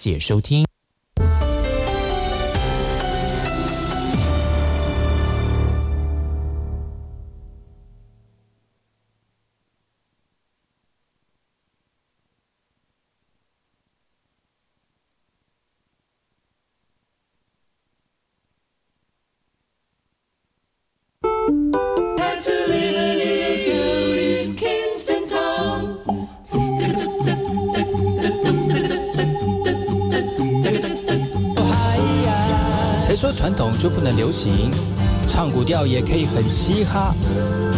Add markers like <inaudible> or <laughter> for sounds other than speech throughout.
谢收听。很嘻哈。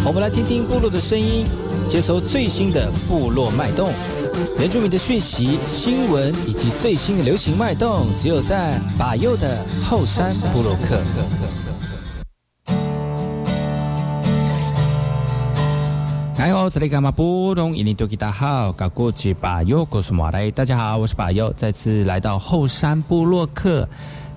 我们来听听部落的声音，接收最新的部落脉动、原住民的讯息、新闻以及最新的流行脉动，只有在把右的后山部落克。你好，这里干嘛不懂？印尼多吉大好，搞过去把右，告诉马来。大家好，我是把右，再次来到后山部落克。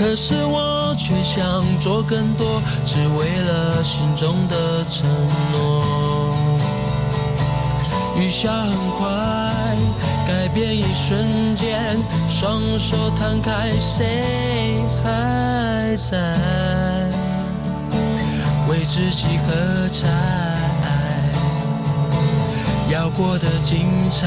可是我却想做更多，只为了心中的承诺。雨下很快，改变一瞬间，双手摊开，谁还在为自己喝彩？要过得精彩。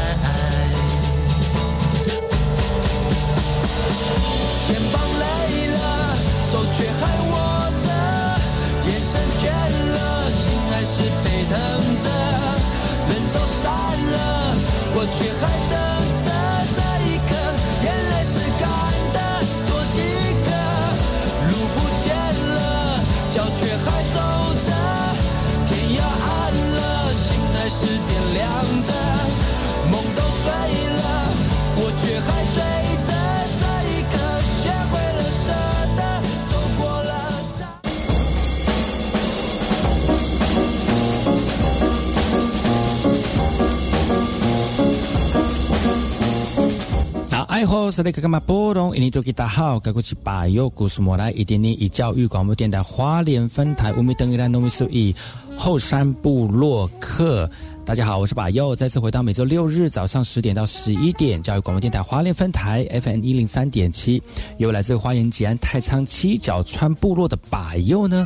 肩膀累了，手却还握着，眼神倦了，心还是沸腾着。人都散了，我却还等着这一刻，眼泪是干的，多几个。路不见了，脚却还走着，天要暗了，心还是点亮着。梦都碎爱好是那个嘛波动？印尼多吉大好，该过去把右故事莫来一点点以教育广播电台花莲分台乌米登伊兰农米苏以后山部落客。大家好，我是把右，再次回到每周六日早上十点到十一点教育广播电台花莲分台 FM 一零三点七，由来自花莲吉安太仓七角川部落的把右呢。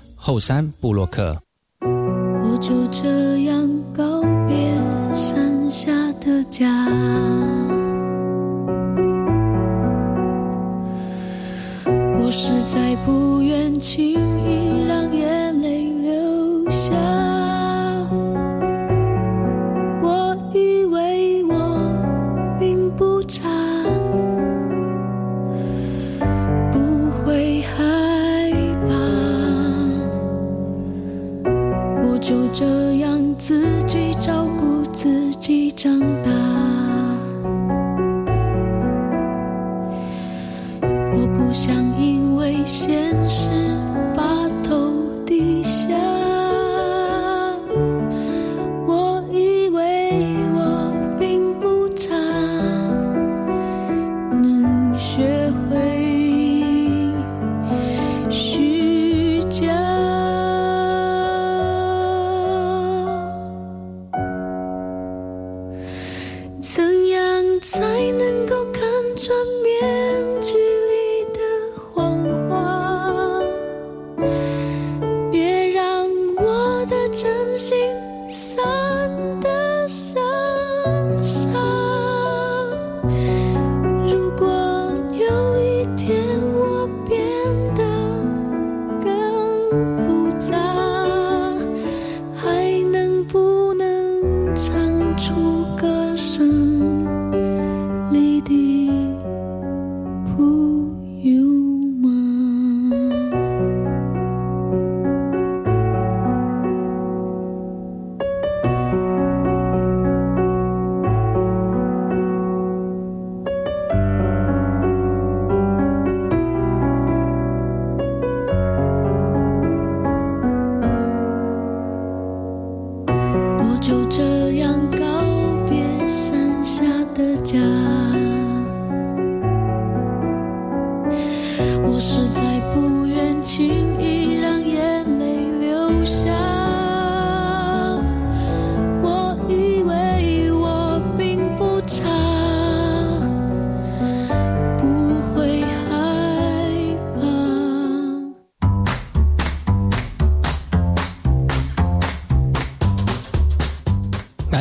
后山布洛克，我就这样告别山下的家，我实在不愿轻现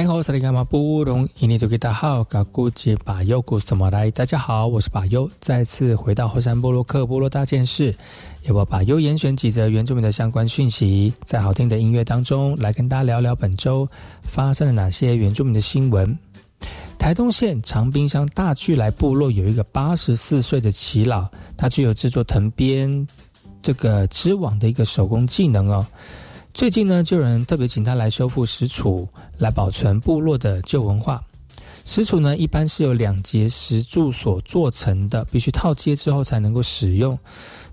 来好，萨利伽马布隆伊尼图吉达好，嘎古吉巴尤古什么来？大家好，我是巴尤，再次回到后山部落克部落大件事，由我巴尤严选几则原住民的相关讯息，在好听的音乐当中来跟大家聊聊本周发生了哪些原住民的新闻。台东县长滨乡大巨来部落有一个八十四岁的耆老，他具有制作藤编这个织网的一个手工技能哦。最近呢，就有人特别请他来修复石杵，来保存部落的旧文化。石杵呢，一般是由两节石柱所做成的，必须套接之后才能够使用，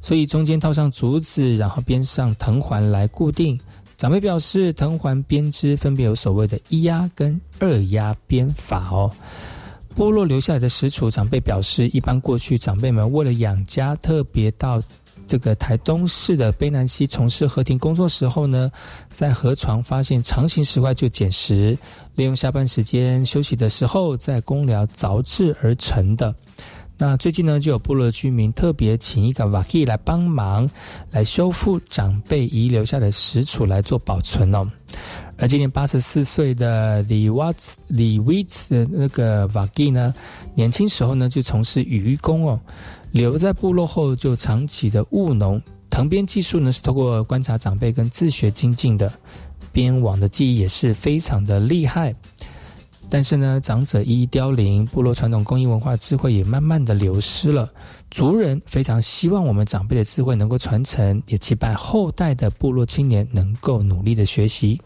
所以中间套上竹子，然后编上藤环来固定。长辈表示，藤环编织分别有所谓的一压跟二压编法哦。部落留下来的石杵，长辈表示，一般过去长辈们为了养家，特别到这个台东市的卑南溪从事河亭工作时候呢，在河床发现长形石块就捡拾，利用下班时间休息的时候，在公寮凿制而成的。那最近呢，就有部落居民特别请一个瓦基来帮忙，来修复长辈遗留下的石杵来做保存哦。而今年八十四岁的李瓦兹李维兹那个瓦基呢，年轻时候呢就从事渔工哦。留在部落后，就长期的务农，藤编技术呢是透过观察长辈跟自学精进的，编网的技艺也是非常的厉害。但是呢，长者一一凋零，部落传统工艺文化智慧也慢慢的流失了。族人非常希望我们长辈的智慧能够传承，也期盼后代的部落青年能够努力的学习。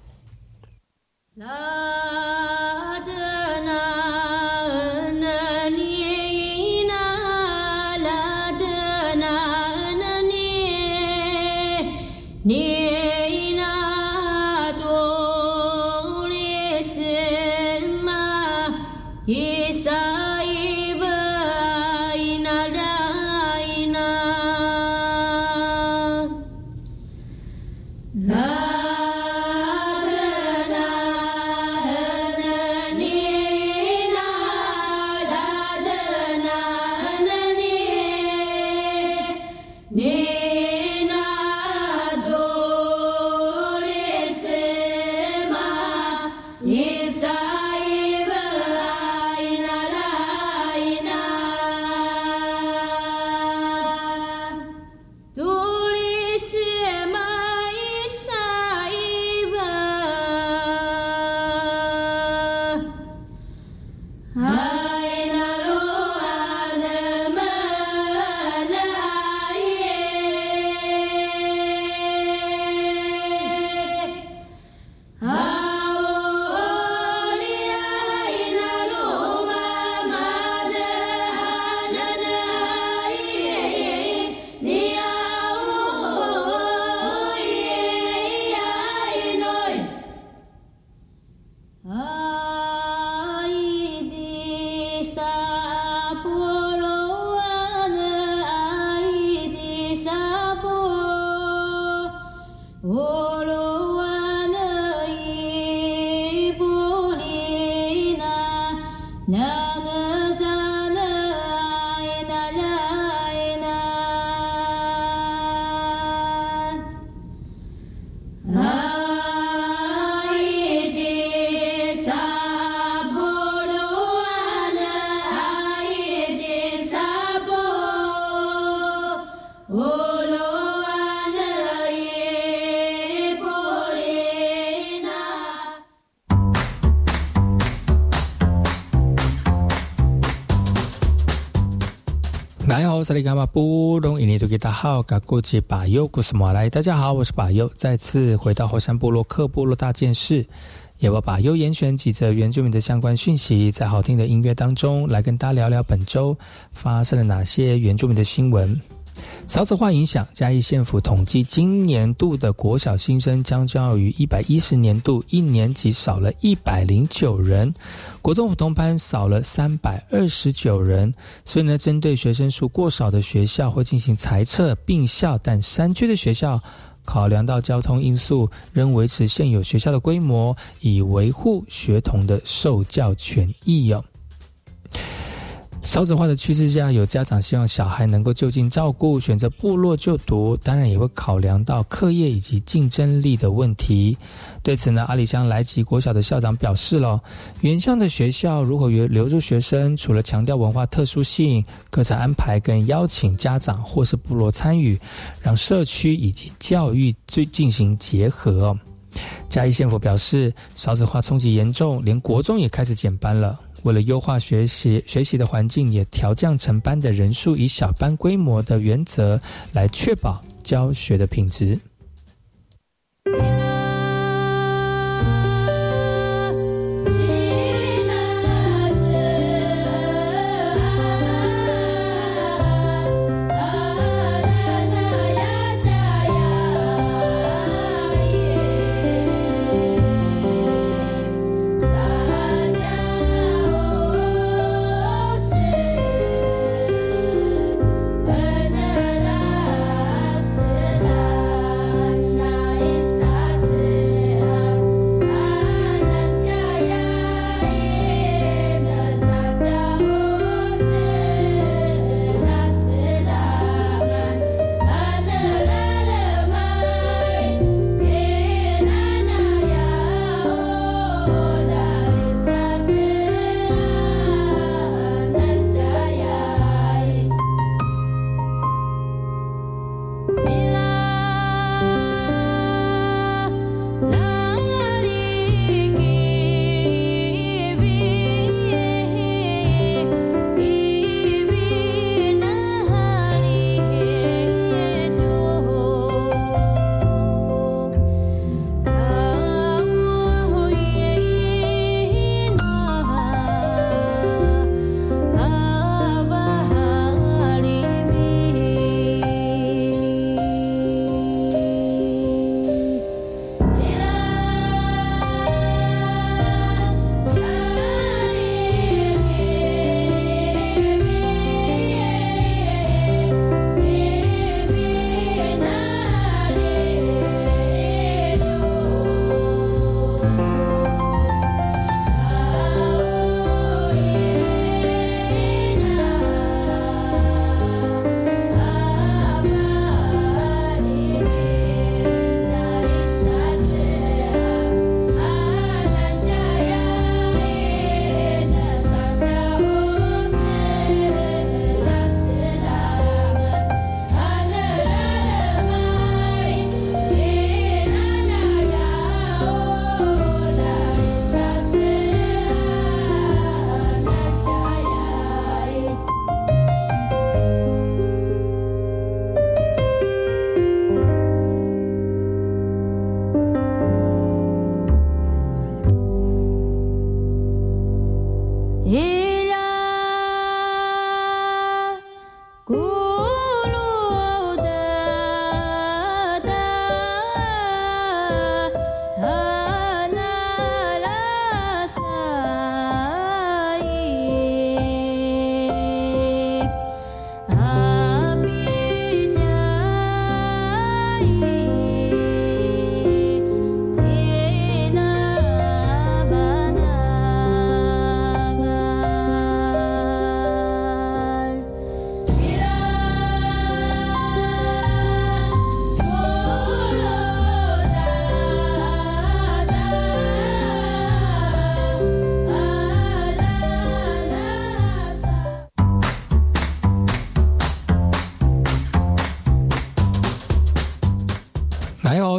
萨利伽马布隆伊尼图吉达好，嘎古吉巴尤古斯马来，大家好，我是巴优，再次回到火山部落克部落大件事，也要把优严选几则原住民的相关讯息，在好。听的音乐当中来跟大家聊聊本周发生了哪些原住民的新闻。少子化影响，嘉义县府统计，今年度的国小新生将较于一百一十年度一年级少了一百零九人，国中普通班少了三百二十九人。所以呢，针对学生数过少的学校，会进行裁撤并校，但山区的学校考量到交通因素，仍维持现有学校的规模，以维护学童的受教权益哟。少子化的趋势下，有家长希望小孩能够就近照顾，选择部落就读，当然也会考量到课业以及竞争力的问题。对此呢，阿里乡来吉国小的校长表示了，原乡的学校如果留留住学生，除了强调文化特殊性，课程安排跟邀请家长或是部落参与，让社区以及教育最进行结合。嘉义县府表示，少子化冲击严重，连国中也开始减班了。为了优化学习学习的环境，也调降成班的人数，以小班规模的原则来确保教学的品质。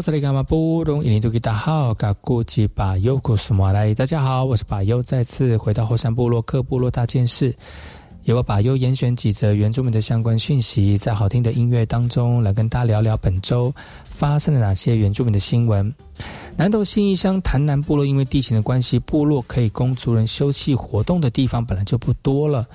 这里干嘛不懂？印尼多吉大好，嘎古吉巴尤古苏马来。大家好，我是巴尤，再次回到后山部落克部落大件事，由我巴尤严选几则原住民的相关讯息，在好听的音乐当中来跟大家聊聊本周发生了哪些原住民的新闻。南投新义乡潭南部落，因为地形的关系，部落可以供族人休憩活动的地方本来就不多了。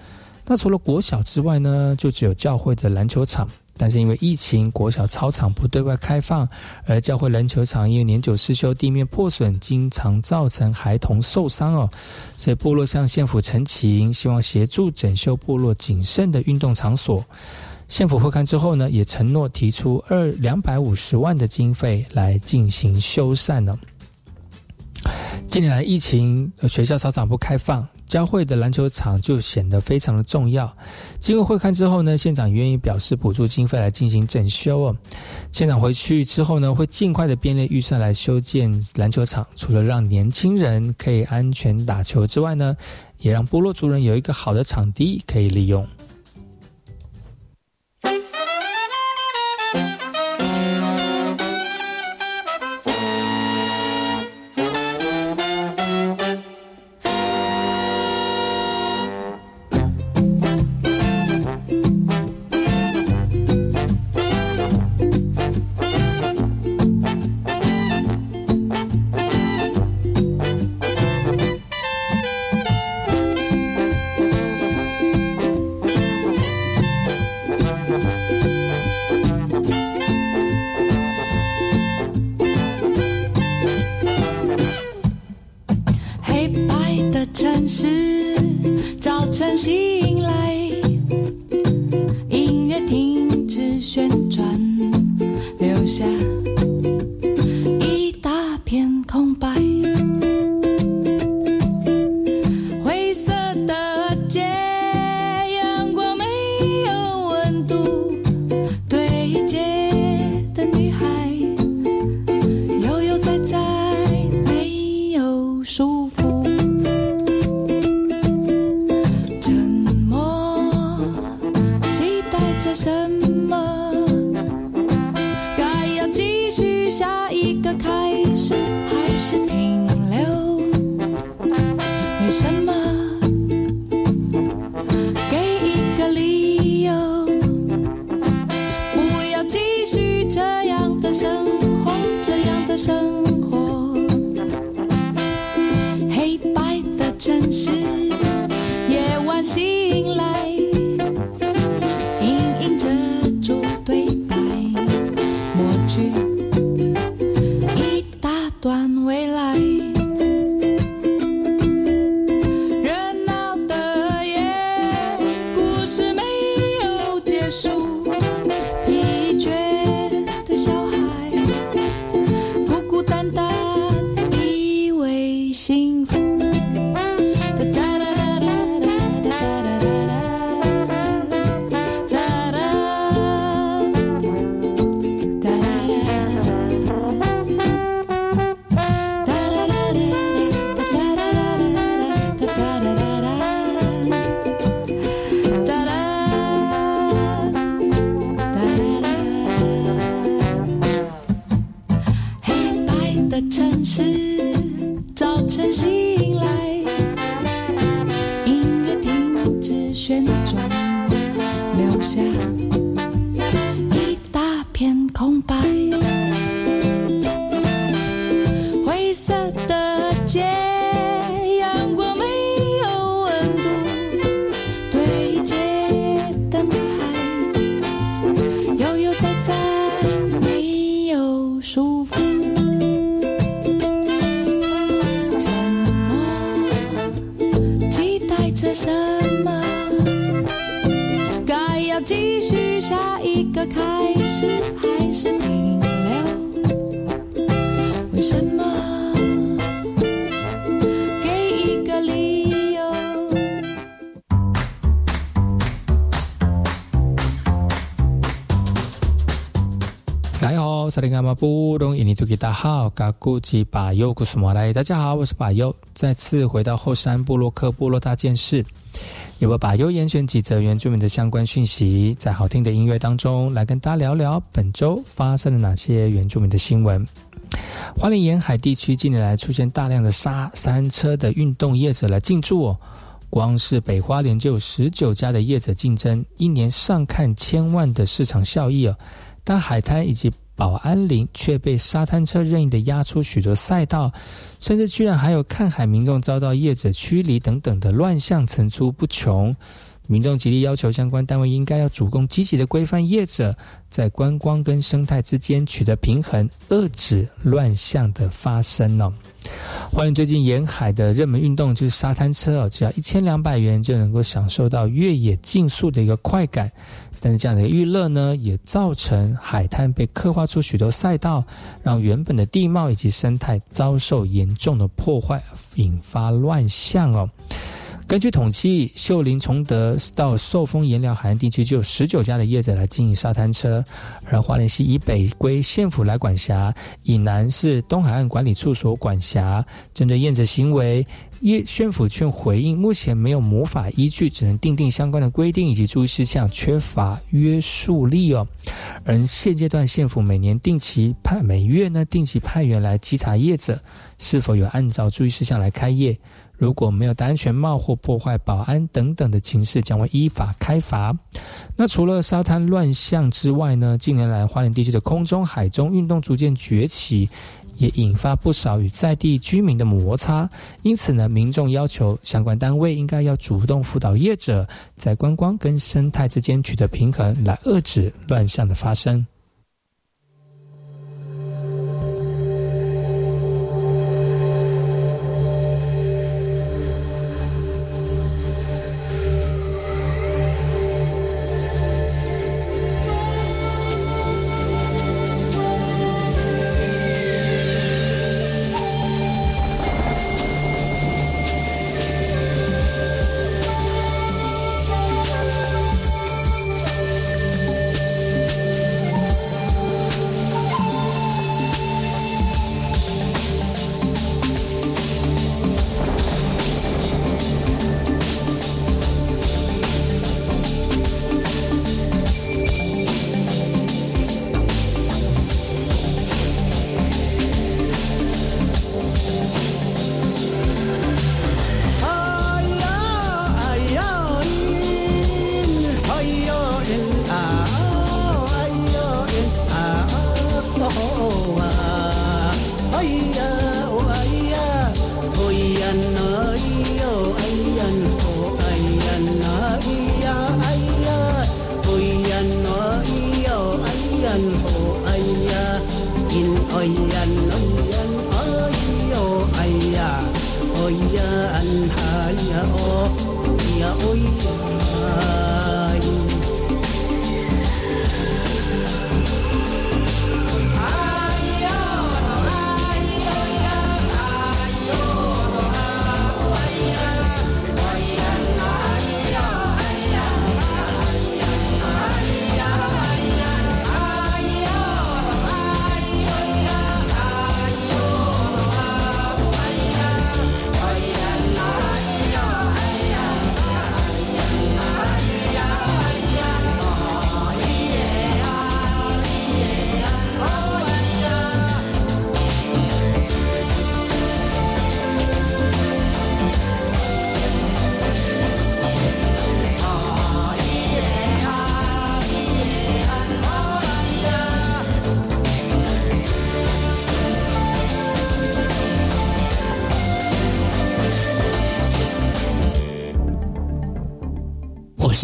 那除了国小之外呢，就只有教会的篮球场。但是因为疫情，国小操场不对外开放，而教会篮球场因为年久失修，地面破损，经常造成孩童受伤哦。所以部落向县府陈情，希望协助整修部落仅剩的运动场所。县府会看之后呢，也承诺提出二两百五十万的经费来进行修缮呢。近年来疫情，学校操场不开放。教会的篮球场就显得非常的重要。经过会看之后呢，县长愿意表示补助经费来进行整修哦。县长回去之后呢，会尽快的编列预算来修建篮球场。除了让年轻人可以安全打球之外呢，也让部落族人有一个好的场地可以利用。断未来。好，萨利伽马布隆伊尼图吉达好，嘎古吉巴尤古苏马来，大家好，我是巴尤，再次回到后山部落克部落大件事，由我巴尤严选几则原住民的相关讯息，在好听的音乐当中来跟大家聊聊本周发生了哪些原住民的新闻。花莲沿海地区近年来出现大量的沙山车的运动业者来进驻哦。光是北花莲就有十九家的业者竞争，一年上看千万的市场效益哦。但海滩以及保安林却被沙滩车任意的压出许多赛道，甚至居然还有看海民众遭到业者驱离等等的乱象层出不穷。民众极力要求相关单位应该要主动积极的规范业者，在观光跟生态之间取得平衡，遏止乱象的发生哦。欢迎最近沿海的热门运动就是沙滩车哦，只要一千两百元就能够享受到越野竞速的一个快感。但是这样的预热呢，也造成海滩被刻画出许多赛道，让原本的地貌以及生态遭受严重的破坏，引发乱象哦。根据统计，秀林崇德到寿丰盐寮海岸地区就有十九家的业者来经营沙滩车，而花莲溪以北归县府来管辖，以南是东海岸管理处所管辖。针对业者行为，业县府却回应，目前没有魔法依据，只能订定相关的规定以及注意事项，缺乏约束力哦。而现阶段县府每年定期派每月呢定期派员来稽查业者是否有按照注意事项来开业。如果没有戴安全帽或破坏保安等等的情势，将会依法开罚。那除了沙滩乱象之外呢？近年来，花莲地区的空中、海中运动逐渐崛起，也引发不少与在地居民的摩擦。因此呢，民众要求相关单位应该要主动辅导业者，在观光跟生态之间取得平衡，来遏制乱象的发生。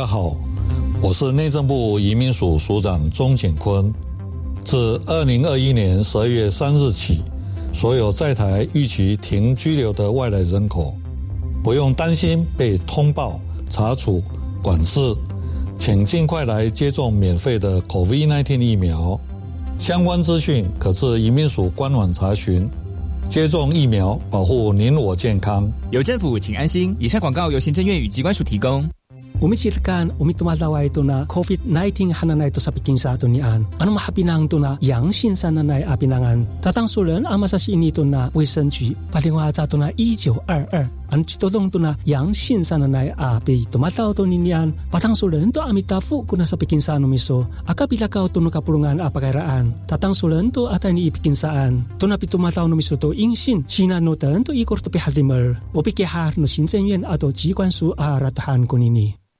大家好，我是内政部移民署署长钟景坤。自二零二一年十二月三日起，所有在台预期停居留的外来人口，不用担心被通报、查处、管制，请尽快来接种免费的 COVID-19 疫苗。相关资讯可至移民署官网查询。接种疫苗，保护您我健康。有政府，请安心。以上广告由行政院与机关署提供。umisilkan umitumalawa ito na COVID-19 hananai ito sa pikin sa ato nian. Ano mahapinang ito na yang sinsananay apinangan. Tatangsulan ang masasin ito na wisan chi palingwa sa ito na 1922. Ang chitodong ito na yang sinsananay api tumataw ito ninian. Patangsulan ito amitafu kuna sa pikin sa anumiso. Akapilakaw ito no kapulungan apakairaan. Tatangsulan ito atay ni ipikin saan. Ito na pitumataw numiso ito ingsin. China no ito ikor to pihatimer. Upikihar no sinsen ato su aratahan ah, kunini.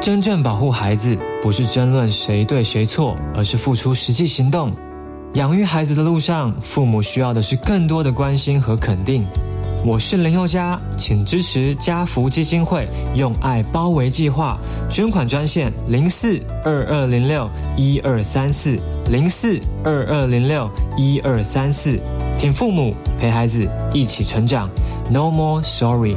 真正保护孩子，不是争论谁对谁错，而是付出实际行动。养育孩子的路上，父母需要的是更多的关心和肯定。我是林宥嘉，请支持家福基金会用爱包围计划，捐款专线零四二二零六一二三四零四二二零六一二三四，听父母陪孩子一起成长，No more sorry。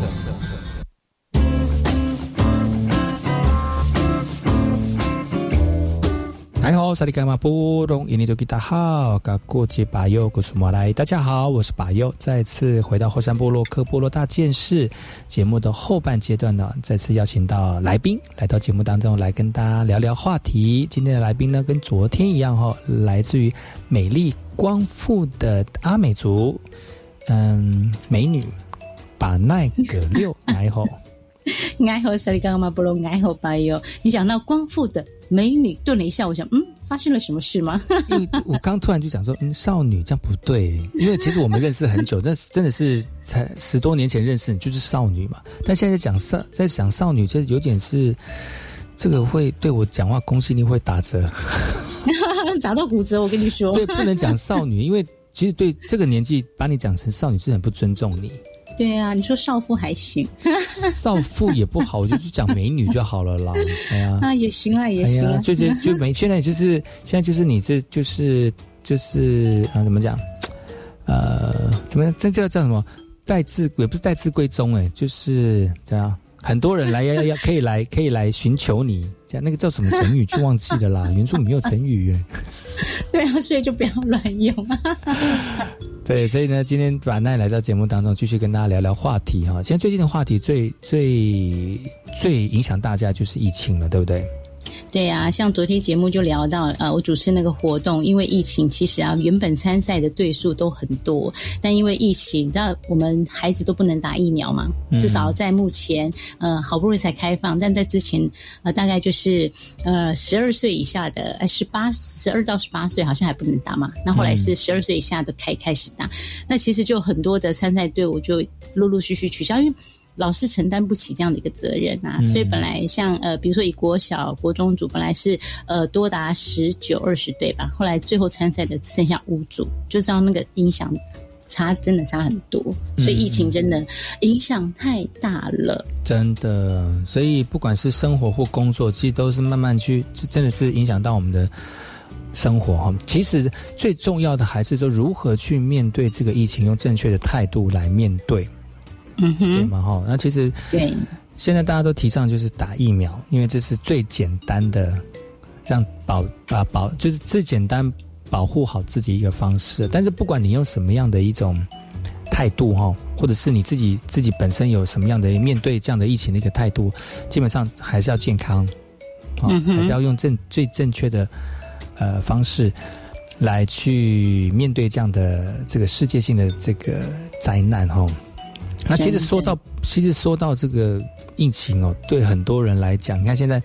哎吼，萨利干嘛布隆印尼多吉达好，嘎过节巴佑古苏马来，大家好，我是巴佑，再次回到后山部落克部落大件事节目的后半阶段呢，再次邀请到来宾来到节目当中来跟大家聊聊话题。今天的来宾呢，跟昨天一样哈，来自于美丽光复的阿美族，嗯，美女把奈葛六来吼。爱 <laughs> 好萨利刚嘛不隆爱好白哟。你讲到光复的美女，顿了一下，我想，嗯，发生了什么事吗？因为 <laughs> 我刚突然就讲说，嗯，少女这样不对，因为其实我们认识很久，<laughs> 但是真的是才十多年前认识你就是少女嘛。但现在讲少，在讲少女，就有点是这个会对我讲话公信力会打折，<laughs> 打到骨折。我跟你说，对，不能讲少女，因为其实对这个年纪把你讲成少女是很不尊重你。对啊，你说少妇还行，<laughs> 少妇也不好，我就去讲美女就好了啦。哎呀，啊也行啊，也行啊，就就就没，<laughs> 现在就是现在就是你这就是就是啊，怎么讲？呃，怎么这叫叫什么？待字也不是待字闺中哎，就是这样。很多人来要要要可以来 <laughs> 可以来寻求你，这样那个叫什么成语就忘记了啦。原著没有成语耶。对啊，所以就不要乱用。对，所以呢，今天把奈来到节目当中，继续跟大家聊聊话题哈。现在最近的话题最最最影响大家就是疫情了，对不对？对呀、像昨天节目就聊到，呃，我主持那个活动，因为疫情，其实啊，原本参赛的队数都很多，但因为疫情，你知道我们孩子都不能打疫苗嘛，嗯至少在目前，呃，好不容易才开放，但在之前，呃，大概就是呃十二岁以下的，呃，十八十二到十八岁好像还不能打嘛，那后来是十二岁以下的开开始打，那其实就很多的参赛队伍就陆陆续续取消，因为。老师承担不起这样的一个责任啊，嗯。所以本来像呃，比如说以国小、国中组本来是呃多达十九、二十队吧，后来最后参赛的只剩下五组，就知道那个影响差真的差很多，所以疫情真的影响太大了。真的，所以不管是生活或工作，其实都是慢慢去，真的是影响到我们的生活哈。其实最重要的还是说如何去面对这个疫情，用正确的态度来面对，嗯哼，对嘛？哈，那其实对，现在大家都提倡就是打疫苗，因为这是最简单的让保啊保，就是最简单保护好自己一个方式。但是不管你用什么样的一种态度哈，或者是你自己自己本身有什么样的面对这样的疫情的一个态度，基本上还是要健康，啊，还是要用正最正确的呃方式来去面对这样的这个世界性的这个灾难哈。那其实说到，其实说到这个疫情哦，对很多人来讲，你看现在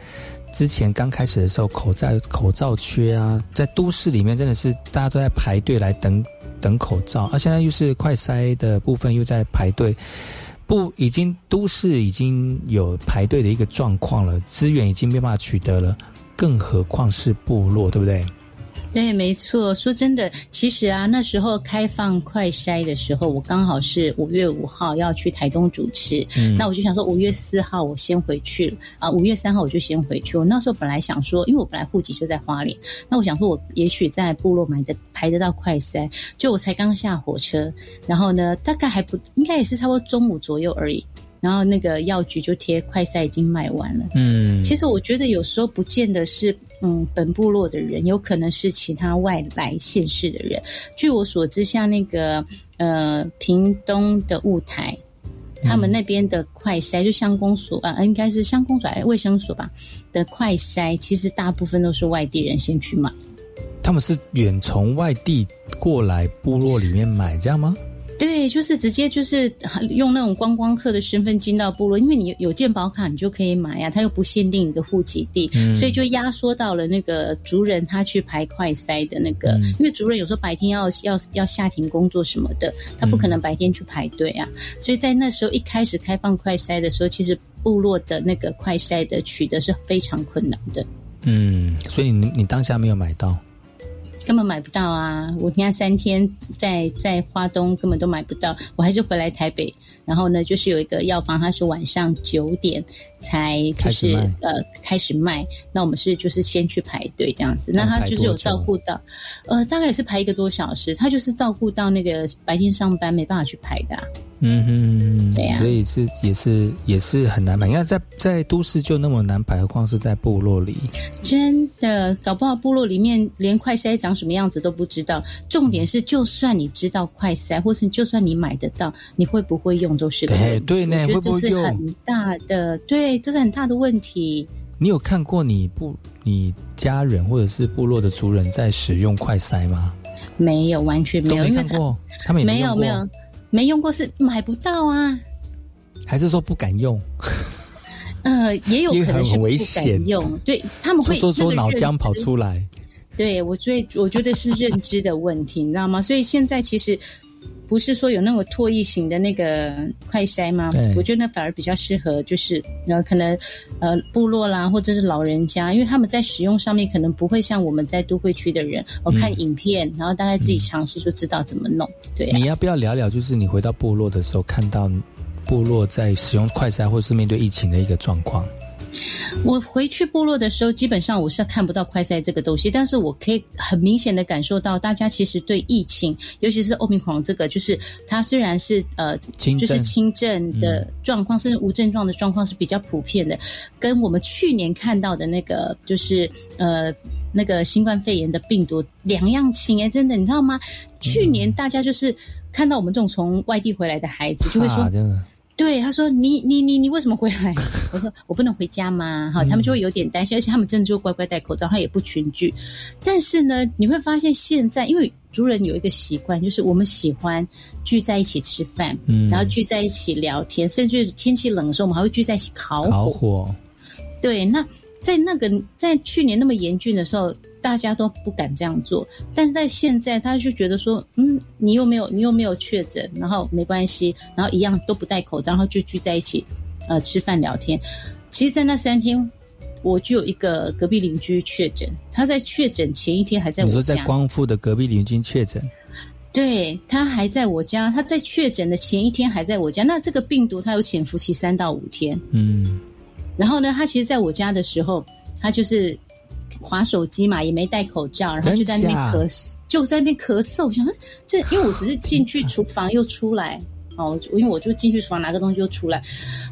之前刚开始的时候，口罩口罩缺啊，在都市里面真的是大家都在排队来等等口罩，而现在又是快筛的部分又在排队，不，已经都市已经有排队的一个状况了，资源已经没办法取得了，更何况是部落，对不对？对，没错。说真的，其实啊，那时候开放快筛的时候，我刚好是五月五号要去台东主持，嗯那我就想说五月四号我先回去了啊，五月三号我就先回去。我那时候本来想说，因为我本来户籍就在花莲，那我想说我也许在部落买的排得到快筛，就我才刚下火车，然后呢，大概还不应该也是差不多中午左右而已。然后那个药局就贴快筛已经卖完了，嗯其实我觉得有时候不见得是嗯本部落的人，有可能是其他外来县市的人。据我所知，像那个呃屏东的雾台，他们那边的快筛就乡公所啊、呃，应该是乡公所还是卫生所吧的快筛，其实大部分都是外地人先去买。他们是远从外地过来部落里面买，这样吗？对，就是直接就是用那种观光客的身份进到部落，因为你有健保卡，你就可以买呀、啊，它又不限定你的户籍地，嗯所以就压缩到了那个族人他去排快筛的那个，嗯因为族人有时候白天要要要下庭工作什么的，他不可能白天去排队啊，所以在那时候一开始开放快筛的时候，其实部落的那个快筛的取得是非常困难的。嗯，所以你你当下没有买到。根本买不到啊！我现在三天在在花东根本都买不到，我还是回来台北。然后呢，就是有一个药房，它是晚上九点才就是呃开始卖。那我们是就是先去排队这样子。那他就是有照顾到，呃，大概也是排一个多小时。他就是照顾到那个白天上班没办法去排的、嗯哼，对呀、啊，所以是也是也是很难买。你看在在都市就那么难买，何况是在部落里？真的，搞不好部落里面连快筛长什么样子都不知道。重点是，就算你知道快筛，或是就算你买得到，你会不会用都是个问题。对呢，会不会用？很大的，对，这是很大的问题。你有看过你部你家人或者是部落的族人在使用快筛吗？没有，完全没有，没看过，他们也没有没有没用过，是买不到啊。还是说不敢用？呃，也有可能是很危险，用对他们会说说脑浆跑出来。对我最我觉得是认知的问题，你知道吗？所以现在其实不是说有那种唾液型的那个快筛吗？我觉得那反而比较适合，就是呃可能呃部落啦，或者是老人家，因为他们在使用上面可能不会像我们在都会区的人，我、嗯、看影片，然后大概自己尝试就知道怎么弄。对、啊，你要不要聊聊？就是你回到部落的时候，看到部落在使用快筛，或是面对疫情的一个状况。我回去部落的时候，基本上我是看不到快筛这个东西，但是我可以很明显的感受到，大家其实对疫情，尤其是欧米狂这个，就是它虽然是呃，就是轻症的状况，甚至无症状的状况是比较普遍的，跟我们去年看到的那个，就是呃。那个新冠肺炎的病毒两样情哎，真的，你知道吗？去年大家就是看到我们这种从外地回来的孩子，就会说。对，他说你你你你为什么回来？<laughs> 我说我不能回家吗？哈，他们就会有点担心，而且他们真的就乖乖戴口罩，他也不群聚。但是呢，你会发现现在，因为族人有一个习惯，就是我们喜欢聚在一起吃饭，嗯，然后聚在一起聊天，甚至天气冷的时候，我们还会聚在一起烤火。烤火。对，那在那个在去年那么严峻的时候，大家都不敢这样做，但是在现在，他就觉得说，嗯，你又没有，你又没有确诊，然后没关系，然后一样都不戴口罩，然后就聚在一起，呃，吃饭聊天。其实，在那三天，我就有一个隔壁邻居确诊，他在确诊前一天还在我家。你说在光复的隔壁邻居确诊？对他还在我家，他在确诊的前一天还在我家。那这个病毒它有潜伏期三到五天，嗯。然后呢，他其实在我家的时候，他就是划手机嘛，也没戴口罩，然后就在那边咳，就在那边咳嗽。我想说，这因为我只是进去厨房又出来，哦，因为我就进去厨房拿个东西又出来。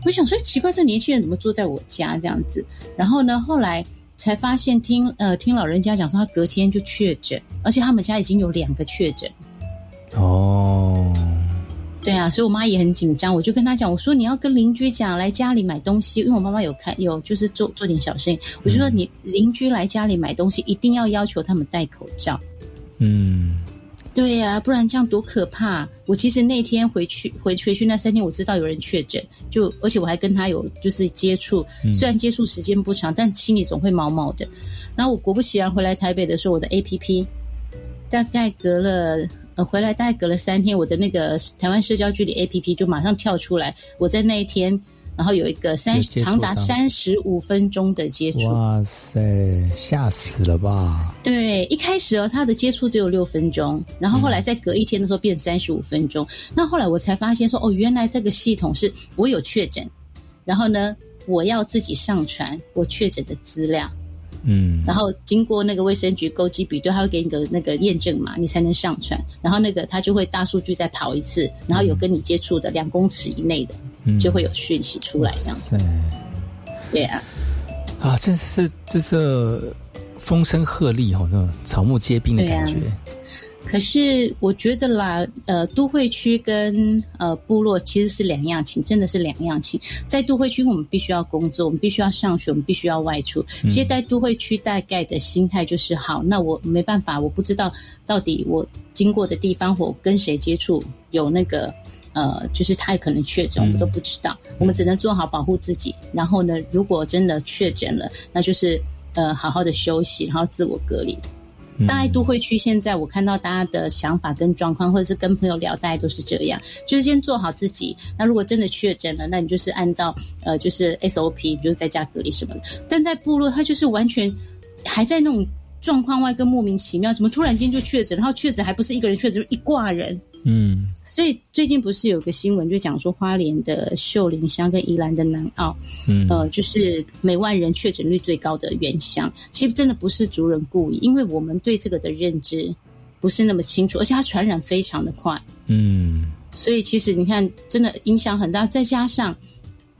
我想说，奇怪，这年轻人怎么坐在我家这样子？然后呢，后来才发现听呃听老人家讲说，他隔天就确诊，而且他们家已经有两个确诊。哦，对啊，所以我妈也很紧张，我就跟她讲，我说你要跟邻居讲来家里买东西，因为我妈妈有开有就是做做点小生意，我就说你邻居来家里买东西一定要要求他们戴口罩。嗯，对呀、不然这样多可怕！我其实那天回去回回去那三天，我知道有人确诊，就而且我还跟他有就是接触，虽然接触时间不长，但心里总会毛毛的。然后我果不其然回来台北的时候，我的 A P P 大概隔了呃回来大概隔了三天，我的那个台湾社交距离 A P P 就马上跳出来，我在那一天。然后有一个三长达到三十五分钟的接触，哇塞，吓死了吧？对，一开始哦，他的接触只有六分钟，然后后来再隔一天的时候变三十五分钟。那后来我才发现说，哦，原来这个系统是我有确诊，然后呢，我要自己上传我确诊的资料，嗯，然后经过那个卫生局勾稽比对，他会给你个那个验证码，你才能上传。然后那个他就会大数据再跑一次，然后有跟你接触的两公尺以内的，嗯就会有讯息出来这样子。对对啊，啊，真是这是风声鹤唳哦，那种草木皆兵的感觉。可是我觉得啦，呃，都会区跟呃部落其实是两样情，真的是两样情。在都会区，我们必须要工作，我们必须要上学，我们必须要外出。其实，在都会区大概的心态就是：好，那我没办法，我不知道到底我经过的地方或跟谁接触有那个。呃，就是他也可能确诊，我们都不知道，我们只能做好保护自己。然后呢，如果真的确诊了，那就是呃好好的休息，然后自我隔离。大概都会去现在我看到大家的想法跟状况，或者是跟朋友聊，大概都是这样，就是先做好自己。那如果真的确诊了，那你就是按照呃就是 SOP，就是在家隔离什么的。但在部落，他就是完全还在那种状况外，跟莫名其妙，怎么突然间就确诊，然后确诊还不是一个人确诊，就是一挂人。嗯所以最近不是有个新闻，就讲说花莲的秀林乡跟宜兰的南澳，嗯呃，就是每万人确诊率最高的原乡。其实真的不是族人故意，因为我们对这个的认知不是那么清楚，而且它传染非常的快，嗯所以其实你看，真的影响很大。再加上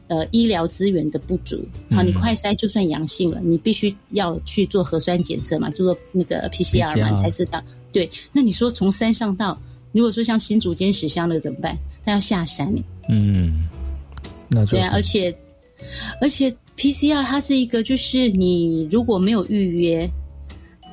呃医疗资源的不足，好，你快筛就算阳性了，你必须要去做核酸检测嘛，做那个 PCR 嘛，PCR 你才知道。对，那你说从山上到，如果说像新竹尖石乡的怎么办？他要下山欸嗯，那就对啊，而且而且 PCR 它是一个，就是你如果没有预约，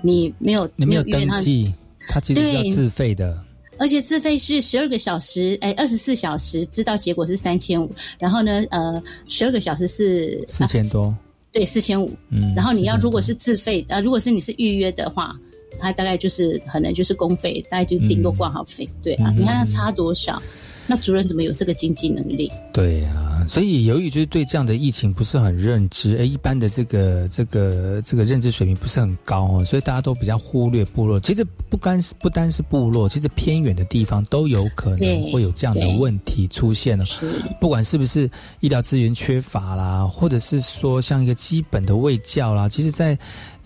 你没有你没有登记，它其实是要自费的。而且自费是十二个小时，哎，二十四小时知道结果是三千五，然后呢，呃，十二个小时是四千多，啊对，四千五。嗯，然后你要如果是自费，呃，如果是你是预约的话，它大概就是可能就是公费，大概就顶多挂号费。对啊，嗯你看它差多少？那主任怎么有这个经济能力？对啊，所以由于就是对这样的疫情不是很认知，哎，一般的这个这个这个认知水平不是很高哦，所以大家都比较忽略部落。其实不单是不单是部落，其实偏远的地方都有可能对会有这样的对问题出现哦。是不管是不是医疗资源缺乏啦，或者是说像一个基本的卫教啦，其实在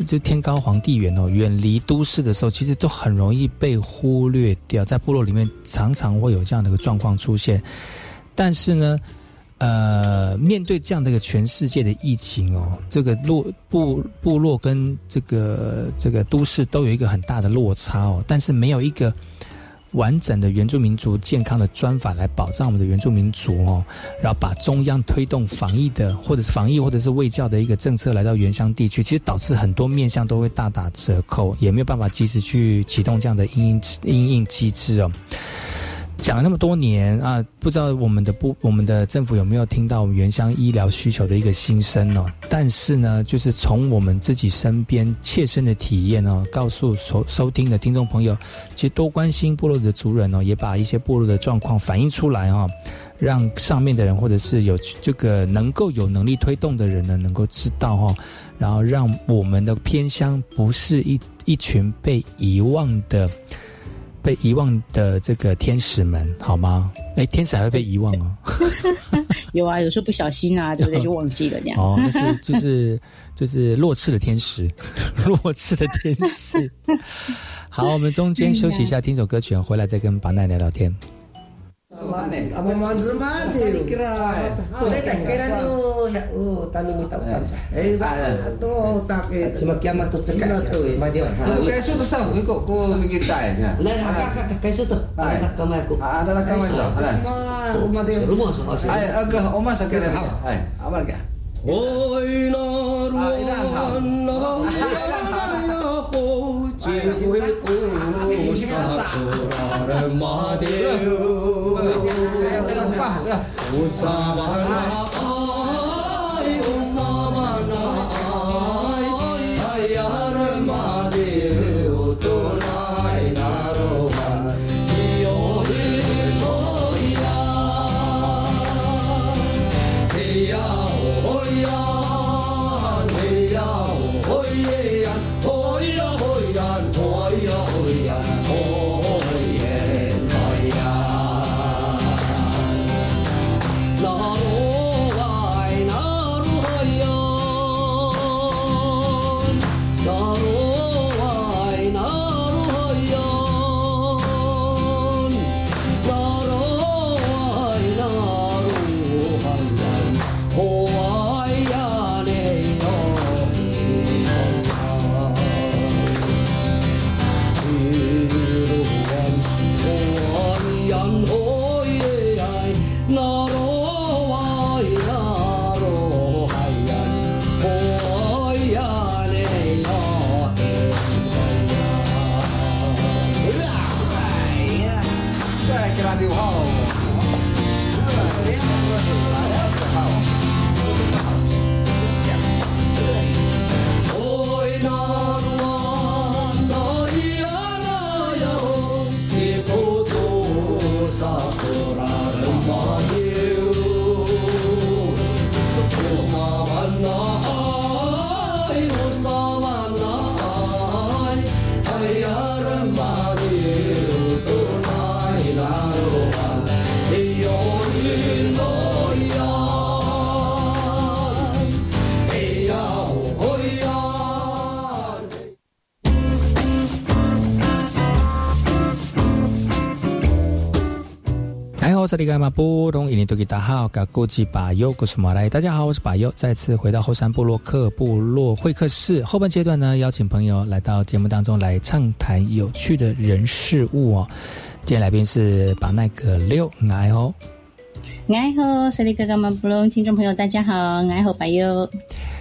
就天高皇帝远哦，远离都市的时候，其实都很容易被忽略掉。在部落里面，常常会有这样的一个状况出现。但是呢，呃，面对这样的一个全世界的疫情哦，这个落部部落跟这个这个都市都有一个很大的落差哦，但是没有一个完整的原住民族健康的专法来保障我们的原住民族哦，然后把中央推动防疫的或者是防疫或者是卫教的一个政策来到原乡地区，其实导致很多面向都会大打折扣，也没有办法及时去启动这样的应应应应机制哦。讲了那么多年啊，不知道我们的不，我们的政府有没有听到我们原乡医疗需求的一个心声哦？但是呢，就是从我们自己身边切身的体验哦，告诉收收听的听众朋友，其实多关心部落的族人哦，也把一些部落的状况反映出来哦，让上面的人或者是有这个能够有能力推动的人呢，能够知道哦，然后让我们的偏乡不是一一群被遗忘的。被遗忘的这个天使们，好吗？哎，天使还会被遗忘哦。<laughs> 有啊，有时候不小心啊，<laughs> 对不对？就忘记了这样。哦，那是就是就是落翅的天使，<laughs> 落翅的天使。好，我们中间休息一下，听首歌曲，回来再跟巴奈聊聊天。Mati, apa mandul mati? Kira-kira. tak kira nu, ya, oh, tanu minta utang. Eh, atau tak eh, cuma kiamat tuh cekas. Mati apa? Kayak itu sah, kok kau mikir ya. Nah, kakak kayak itu tuh, ada kamar aku. Ada lah rumah. Ayo, agak, oma sakit. Ayo, apa enggak? Oh, inar, inar, inar, 最后的故乡是在妈的哟菩萨哎，我是马布隆，印尼多吉达好，噶古吉巴尤古苏马来。大家好，我是巴尤，再次回到后山部落克部落会客室。后半阶段呢，邀请朋友来到节目当中来畅谈有趣的人事物哦。今天来宾是巴奈格六，哎吼，哎吼，是李哥哥马布隆，听众朋友大家好，哎吼，白优。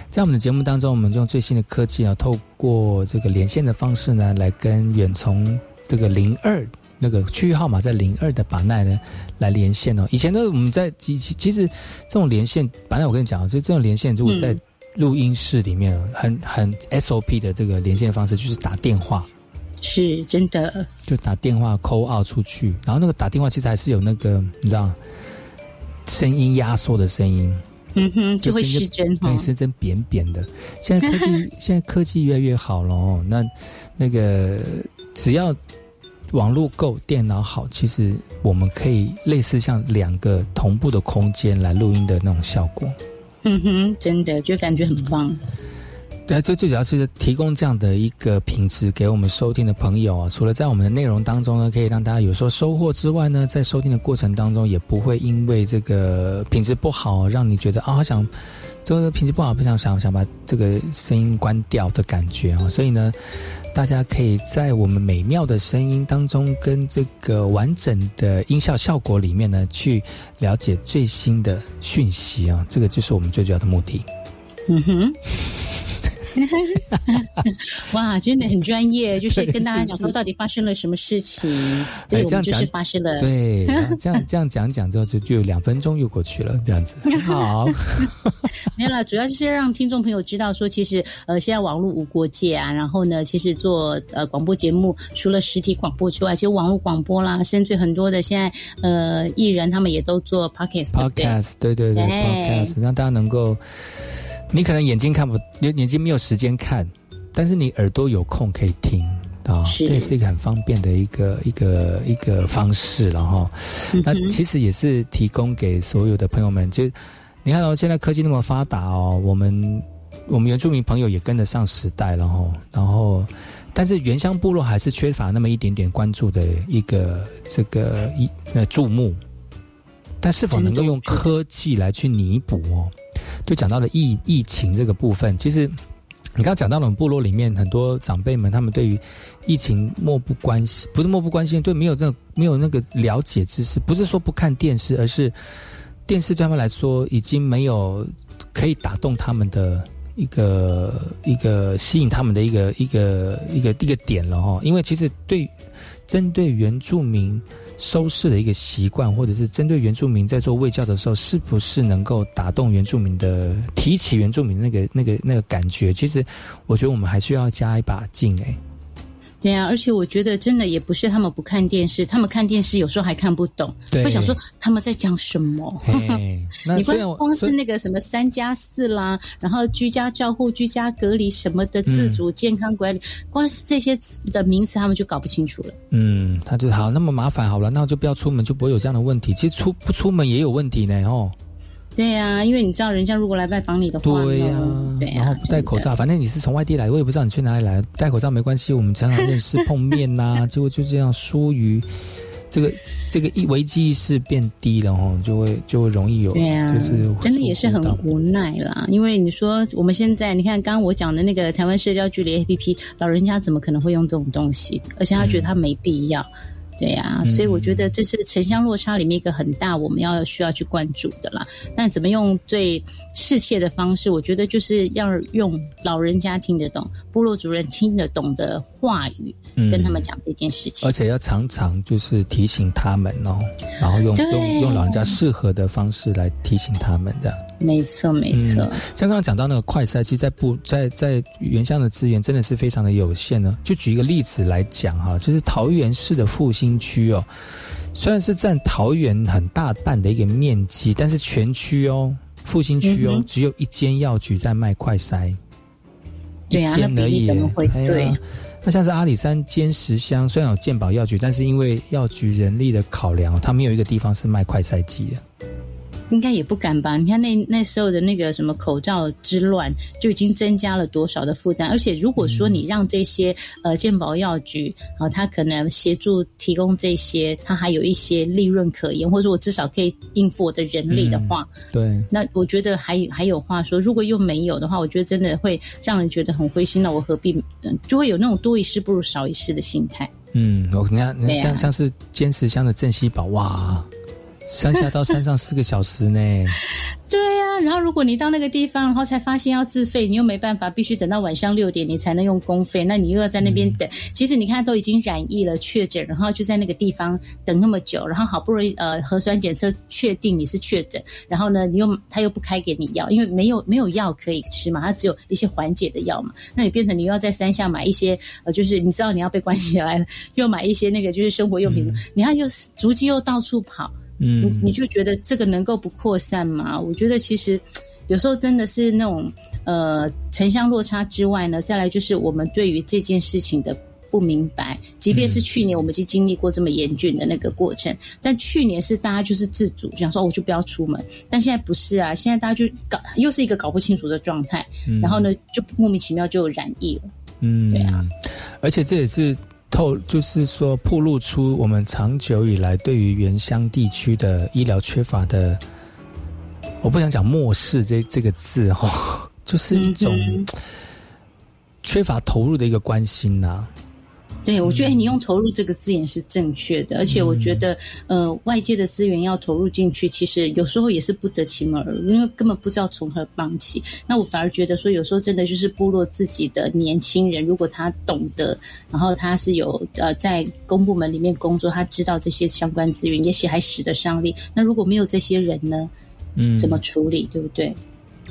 在我们的节目当中，我们用最新的科技啊，透过这个连线的方式呢，来跟远从这个零二。那个区域号码在零二的把奈呢来连线哦。以前呢，我们在其其其实这种连线，把奈我跟你讲，就这种连线，如果在录音室里面，很很 SOP 的这个连线方式，就是打电话，是真的，就打电话 call out 出去，然后那个打电话其实还是有那个你知道声音压缩的声音，嗯哼，就会失真，对，失真扁扁的。现在科技 <laughs> 现在科技越来越好了哦，那那个只要。网络够，电脑好，其实我们可以类似像两个同步的空间来录音的那种效果。嗯哼，真的就感觉很棒。对啊，最最主要是提供这样的一个品质给我们收听的朋友啊。除了在我们的内容当中呢，可以让大家有时候收获之外呢，在收听的过程当中也不会因为这个品质不好，让你觉得啊，好想这个品质不好，不想想想把这个声音关掉的感觉啊。所以呢。大家可以在我们美妙的声音当中，跟这个完整的音效效果里面呢，去了解最新的讯息啊！这个就是我们最主要的目的。嗯哼。<laughs> 哇，真的很专业，就是跟大家讲说到底发生了什么事情。对，我们就是发生了。对，这样这样讲讲之后，就就两分钟又过去了，这样子。<laughs> 好，没有了，主要就是让听众朋友知道说，其实呃，现在网络无国界啊。然后呢，其实做呃广播节目，除了实体广播之外，其实网络广播啦，甚至很多的现在呃艺人他们也都做 podcast。podcast，对对对，podcast，让大家能够。你可能眼睛看不，眼睛没有时间看，但是你耳朵有空可以听啊，这也是一个很方便的一个一个一个方式了哈。那其实也是提供给所有的朋友们，就你看哦，现在科技那么发达哦，我们我们原住民朋友也跟得上时代了哈。然后，但是原乡部落还是缺乏那么一点点关注的一个这个一呃注目，但是否能够用科技来去弥补哦？就讲到了疫疫情这个部分，其实。你刚刚讲到了我们部落里面很多长辈们，他们对于疫情漠不关心，不是漠不关心，对没有那没有那个了解知识，不是说不看电视，而是电视对他们来说已经没有可以打动他们的一个一个吸引他们的一个一个一个一个点了哈。因为其实对针对原住民。收视的一个习惯，或者是针对原住民在做卫教的时候，是不是能够打动原住民的提起原住民那个那个那个感觉？其实，我觉得我们还需要加一把劲哎。对啊，而且我觉得真的也不是他们不看电视，他们看电视有时候还看不懂，会想说他们在讲什么。<laughs> 你光光是那个什么三加四啦，然后居家照护、居家隔离什么的自主健康管理，光是这些的名词他们就搞不清楚了。嗯，他就好那么麻烦好了，那我就不要出门，就不会有这样的问题。其实出不出门也有问题呢哦。对呀，因为你知道，人家如果来拜访你的话，对呀，然后不戴口罩，反正你是从外地来，我也不知道你去哪里来，戴口罩没关系，我们常常认识碰面呐，<laughs> 结果就这样疏于这个这个一危机意识变低了哈，就会就会容易有，对啊，就是真的也是很无奈啦。因为你说我们现在，你看刚刚我讲的那个台湾社交距离 APP，老人家怎么可能会用这种东西？而且他觉得他没必要。对呀，所以我觉得这是城乡落差里面一个很大我们要需要去关注的啦。但怎么用最适切的方式，我觉得就是要用老人家听得懂、部落主人听得懂的话语，跟他们讲这件事情。而且要常常就是提醒他们哦，然后用用用老人家适合的方式来提醒他们这样。没错，没错。像刚刚讲到那个快筛，其实，在不在在原乡的资源真的是非常的有限呢。就举一个例子来讲哈，就是桃园市的复兴区哦，虽然是占桃园很大半的一个面积，但是全区哦，复兴区哦，只有一间药局在卖快筛，一间而已。怎么会对？那像是阿里山尖石乡，虽然有健保药局，但是因为药局人力的考量，它没有一个地方是卖快筛机的。应该也不敢吧？你看那那时候的那个什么口罩之乱，就已经增加了多少的负担。而且如果说你让这些呃健保药局啊，他可能协助提供这些，他还有一些利润可言，或者说我至少可以应付我的人力的话，对，那我觉得还还有话说。如果又没有的话，我觉得真的会让人觉得很灰心。那我何必？就会有那种多一事不如少一事的心态。嗯，我你看，像像是坚持乡的镇西宝，哇。乡下到山上四个小时呢。<laughs> 对呀，然后如果你到那个地方，然后才发现要自费，你又没办法，必须等到晚上六点你才能用公费，那你又要在那边等。其实你看都已经染疫了、确诊，然后就在那个地方等那么久，然后好不容易呃核酸检测确定你是确诊，然后呢你又他又不开给你药，因为没有没有药可以吃嘛，他只有一些缓解的药嘛，那你变成你又要在山下买一些呃，就是你知道你要被关起来了，又买一些那个就是生活用品，你看又足迹又到处跑。嗯，你你就觉得这个能够不扩散吗？我觉得其实有时候真的是那种呃城乡落差之外呢，再来就是我们对于这件事情的不明白。即便是去年我们已经经历过这么严峻的那个过程，但去年是大家就是自主，想说我就不要出门。但现在不是啊，现在大家就搞又是一个搞不清楚的状态，然后呢就莫名其妙就染疫了。嗯，对啊，而且这也是。透就是说，暴露出我们长久以来对于原乡地区的医疗缺乏的，我不想讲漠视这这个字哈，<laughs> 就是一种缺乏投入的一个关心呐。对，我觉得你用“投入”这个字眼是正确的，而且我觉得，呃，外界的资源要投入进去，其实有时候也是不得其门而入，因为根本不知道从何放起。那我反而觉得说，有时候真的就是部落自己的年轻人，如果他懂得，然后他是有呃在公部门里面工作，他知道这些相关资源，也许还使得上力。那如果没有这些人呢？嗯，怎么处理？对不对？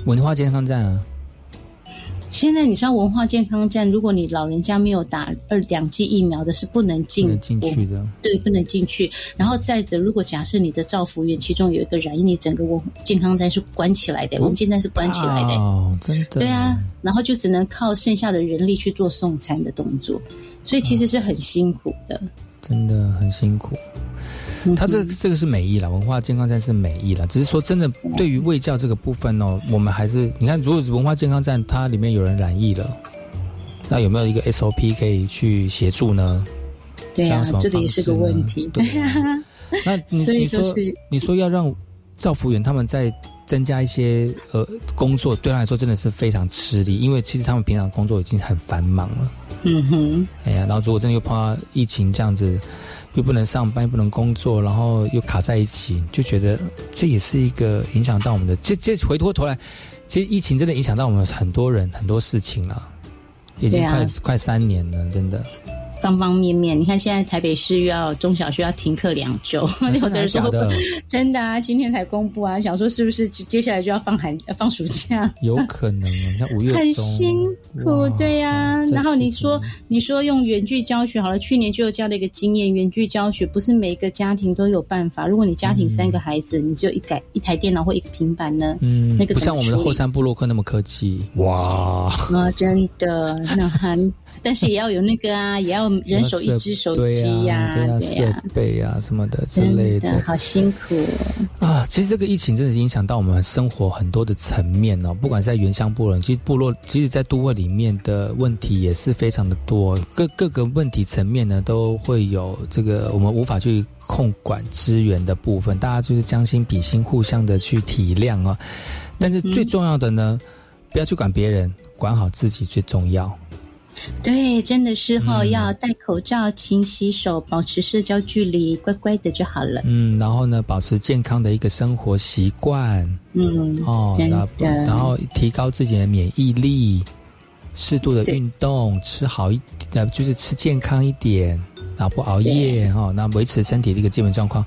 文化健康站啊。现在你知道文化健康站，如果你老人家没有打二两剂疫苗的，是不能进进去的。对，不能进去。然后再者，如果假设你的照服员其中有一个染疫，你整个文健康站是关起来的，文件站是关起来的。哦，真的。对啊，然后就只能靠剩下的人力去做送餐的动作，所以其实是很辛苦的。真的很辛苦。<laughs> 他这这个是美意了，文化健康站是美意了，只是说真的，对于卫教这个部分哦，我们还是你看，如果是文化健康站，它里面有人染疫了，那有没有一个 SOP 可以去协助呢？对呀，这个也是个问题。对呀，<laughs> 那你你说你说要让赵福员他们在增加一些呃工作，对他来说真的是非常吃力，因为其实他们平常工作已经很繁忙了。嗯哼，哎呀，然后如果真的又碰到疫情这样子，又不能上班，又不能工作，然后又卡在一起，就觉得这也是一个影响到我们的。这这回过头来，其实疫情真的影响到我们很多人很多事情了，已经快、快三年了，真的。方方面面，你看现在台北市又要中小学要停课两周，<laughs> 有的人说真的 <laughs> 真的啊，今天才公布啊，想说是不是接接下来就要放寒呃放暑假？有可能啊，你看五月很辛苦，对呀、这然后你说你说用远距教学好了，去年就有这样的一个经验，远距教学不是每一个家庭都有办法。如果你家庭三个孩子，你只有一台一台电脑或一个平板呢，嗯，那个不像我们的后山山部落客那么科技，哇，啊，真的，那很，但是也要有那个啊，<laughs> 也要人手一只手机呀、设备啊什么的之类的。的好辛苦哦。啊，其实这个疫情真的是影响到我们生活很多的层面哦，不管是在原乡部落，其实部落，其实在都会里面的问题也是非常的多，各各个问题层面呢都会有这个我们无法去控管资源的部分，大家就是将心比心，互相的去体谅啊。但是最重要的呢，不要去管别人，管好自己最重要。对，真的是哈、嗯要戴口罩、勤洗手、保持社交距离，乖乖的就好了。嗯，然后呢，保持健康的一个生活习惯。嗯，哦，真然后。然后提高自己的免疫力，适度的运动，吃好一呃，就是吃健康一点，然后不熬夜哈、哦，那维持身体的一个基本状况。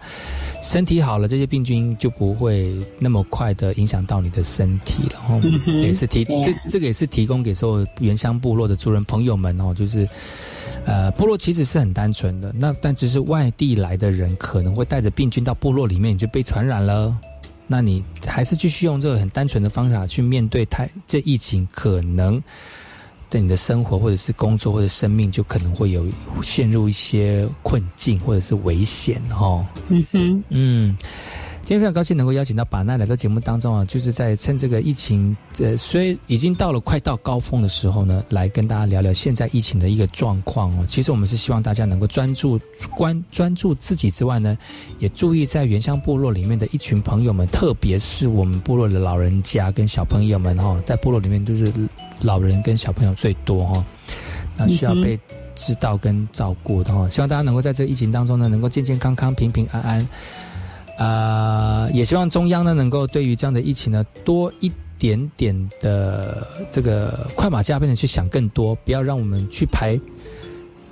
身体好了，这些病菌就不会那么快的影响到你的身体了。哦，嗯哼也是提、这这个也是提供给所有原乡部落的族人朋友们哦，就是。呃，部落其实是很单纯的，那但只是外地来的人可能会带着病菌到部落里面，你就被传染了。那你还是继续用这个很单纯的方法去面对太这疫情，可能对你的生活或者是工作或者生命，就可能会有陷入一些困境或者是危险哦。嗯哼，嗯。今天非常高兴能够邀请到把奈来到节目当中啊，就是在趁这个疫情，呃，虽已经到了快到高峰的时候呢，来跟大家聊聊现在疫情的一个状况哦。其实我们是希望大家能够专注关专注自己之外呢，也注意在原乡部落里面的一群朋友们，特别是我们部落的老人家跟小朋友们哈、哦，在部落里面都是老人跟小朋友最多哈、哦，那需要被知道跟照顾的哈、希望大家能够在这个疫情当中呢，能够健健康康、平平安安。呃，也希望中央呢能够对于这样的疫情呢多一点点的这个快马加鞭的去想更多，不要让我们去排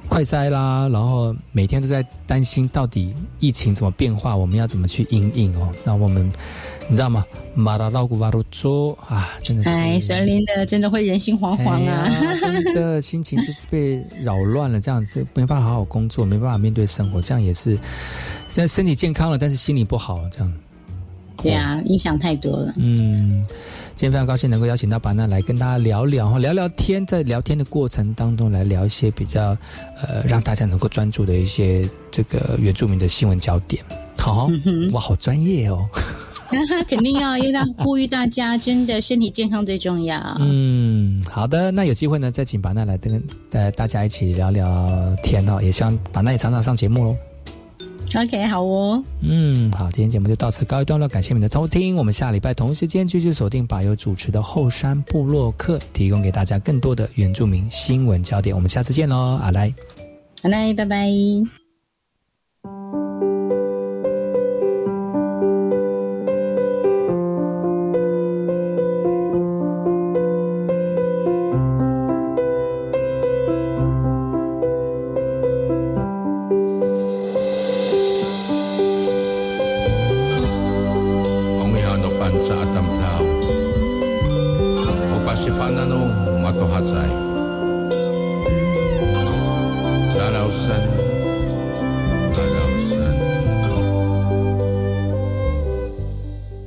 快筛啦，然后每天都在担心到底疫情怎么变化，我们要怎么去应应哦。那我们你知道吗？马达拉老古瓦鲁做啊，真的是哎，神灵的真的会人心惶惶啊！哎 <laughs> 真的心情就是被扰乱了，这样子没办法好好工作，没办法面对生活，这样也是现在身体健康了，但是心理不好，这样。对啊，影响太多了。嗯，今天非常高兴能够邀请到巴娜来跟大家聊聊哈，聊聊天，在聊天的过程当中来聊一些比较呃让大家能够专注的一些这个原住民的新闻焦点。好，哇，好专业哦。<laughs> 肯定要要让呼吁大家，真的身体健康最重要。嗯，好的，那有机会呢，再请巴娜来跟呃大家一起聊聊天哦，也希望巴娜也常常上节目喽。OK，好哦。嗯，好，今天节目就到此告一段落，感谢你们的收听。我们下礼拜同一时间继续锁定把由主持的后山部落客，提供给大家更多的原住民新闻焦点。我们下次见喽，阿来，阿来，拜拜。